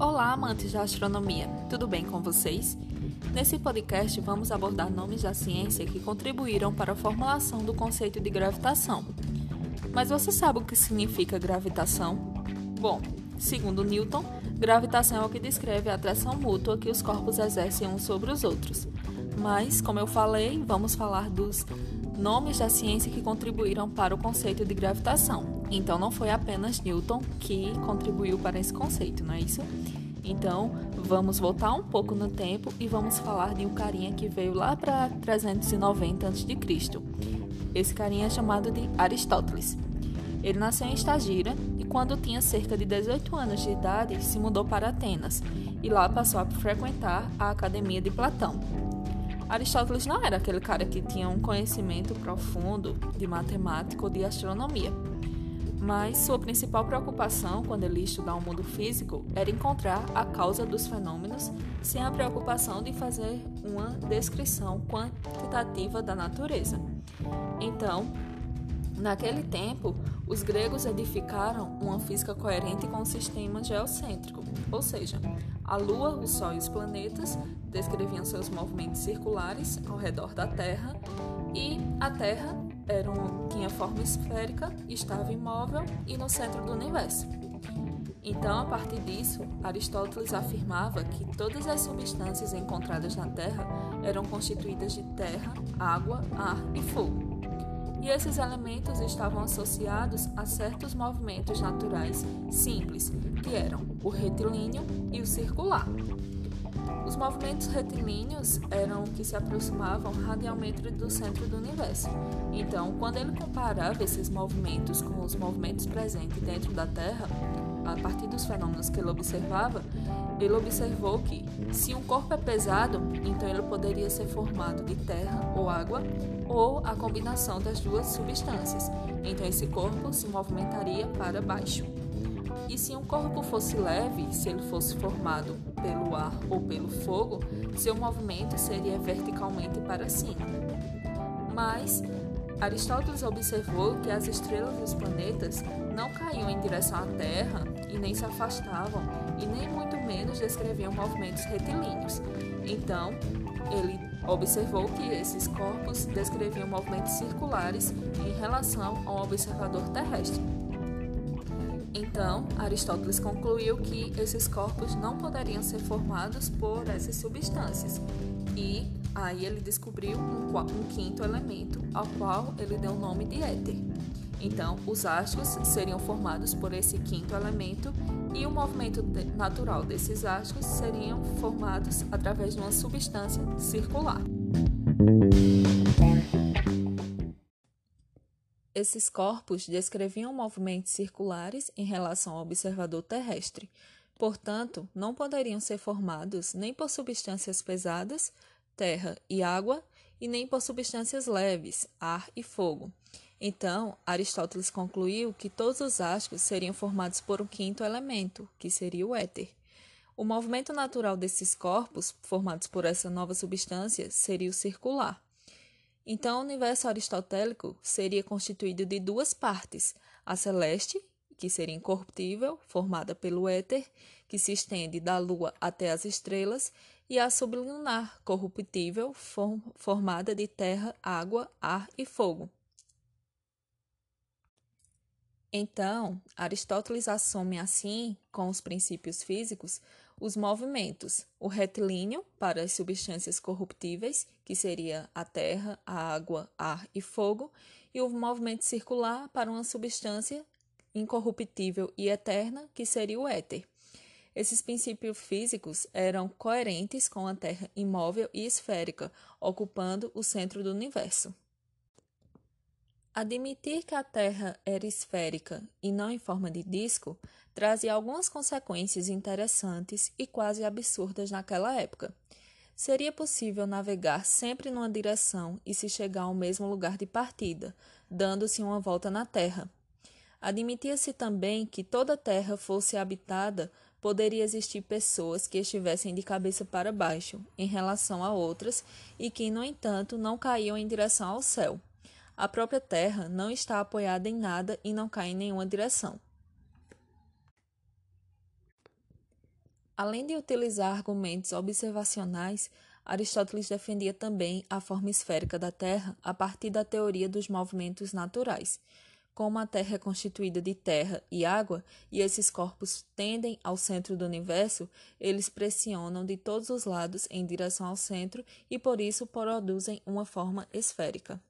Olá, amantes da astronomia, tudo bem com vocês? Nesse podcast vamos abordar nomes da ciência que contribuíram para a formulação do conceito de gravitação. Mas você sabe o que significa gravitação? Bom, segundo Newton, gravitação é o que descreve a atração mútua que os corpos exercem uns sobre os outros. Mas, como eu falei, vamos falar dos nomes da ciência que contribuíram para o conceito de gravitação. Então, não foi apenas Newton que contribuiu para esse conceito, não é isso? Então, vamos voltar um pouco no tempo e vamos falar de um carinha que veio lá para 390 a.C. Esse carinha é chamado de Aristóteles. Ele nasceu em Estagira e, quando tinha cerca de 18 anos de idade, se mudou para Atenas e lá passou a frequentar a Academia de Platão. Aristóteles não era aquele cara que tinha um conhecimento profundo de matemática ou de astronomia. Mas sua principal preocupação quando ele ia estudar o mundo físico era encontrar a causa dos fenômenos sem a preocupação de fazer uma descrição quantitativa da natureza. Então, naquele tempo, os gregos edificaram uma física coerente com o sistema geocêntrico, ou seja, a Lua, o Sol e os planetas descreviam seus movimentos circulares ao redor da Terra e a Terra era um, tinha forma esférica, estava imóvel e no centro do universo. Então, a partir disso, Aristóteles afirmava que todas as substâncias encontradas na Terra eram constituídas de terra, água, ar e fogo. E esses elementos estavam associados a certos movimentos naturais simples, que eram o retilíneo e o circular. Os movimentos retilíneos eram que se aproximavam radialmente do centro do universo. Então, quando ele comparava esses movimentos com os movimentos presentes dentro da Terra, a partir dos fenômenos que ele observava, ele observou que, se um corpo é pesado, então ele poderia ser formado de terra ou água, ou a combinação das duas substâncias. Então, esse corpo se movimentaria para baixo. E se um corpo fosse leve, se ele fosse formado pelo ar ou pelo fogo, seu movimento seria verticalmente para cima. Mas Aristóteles observou que as estrelas e os planetas não caíam em direção à Terra e nem se afastavam, e nem muito menos descreviam movimentos retilíneos. Então, ele observou que esses corpos descreviam movimentos circulares em relação ao observador terrestre. Então, Aristóteles concluiu que esses corpos não poderiam ser formados por essas substâncias. E aí ele descobriu um, um quinto elemento, ao qual ele deu o nome de éter. Então, os astros seriam formados por esse quinto elemento e o movimento natural desses astros seriam formados através de uma substância circular. Esses corpos descreviam movimentos circulares em relação ao observador terrestre, portanto, não poderiam ser formados nem por substâncias pesadas, terra e água, e nem por substâncias leves, ar e fogo. Então, Aristóteles concluiu que todos os astros seriam formados por um quinto elemento, que seria o éter. O movimento natural desses corpos, formados por essa nova substância, seria o circular. Então, o universo aristotélico seria constituído de duas partes: a celeste, que seria incorruptível, formada pelo éter, que se estende da Lua até as estrelas, e a sublunar, corruptível, form formada de terra, água, ar e fogo. Então, Aristóteles assume assim, com os princípios físicos, os movimentos, o retilíneo para as substâncias corruptíveis, que seria a terra, a água, ar e fogo, e o movimento circular para uma substância incorruptível e eterna, que seria o éter. Esses princípios físicos eram coerentes com a Terra imóvel e esférica, ocupando o centro do universo. Admitir que a Terra era esférica e não em forma de disco trazia algumas consequências interessantes e quase absurdas naquela época. Seria possível navegar sempre numa direção e se chegar ao mesmo lugar de partida, dando-se uma volta na Terra. Admitia-se também que toda a Terra fosse habitada, poderia existir pessoas que estivessem de cabeça para baixo em relação a outras e que, no entanto, não caíam em direção ao céu. A própria Terra não está apoiada em nada e não cai em nenhuma direção. Além de utilizar argumentos observacionais, Aristóteles defendia também a forma esférica da Terra a partir da teoria dos movimentos naturais. Como a Terra é constituída de terra e água, e esses corpos tendem ao centro do universo, eles pressionam de todos os lados em direção ao centro e por isso produzem uma forma esférica.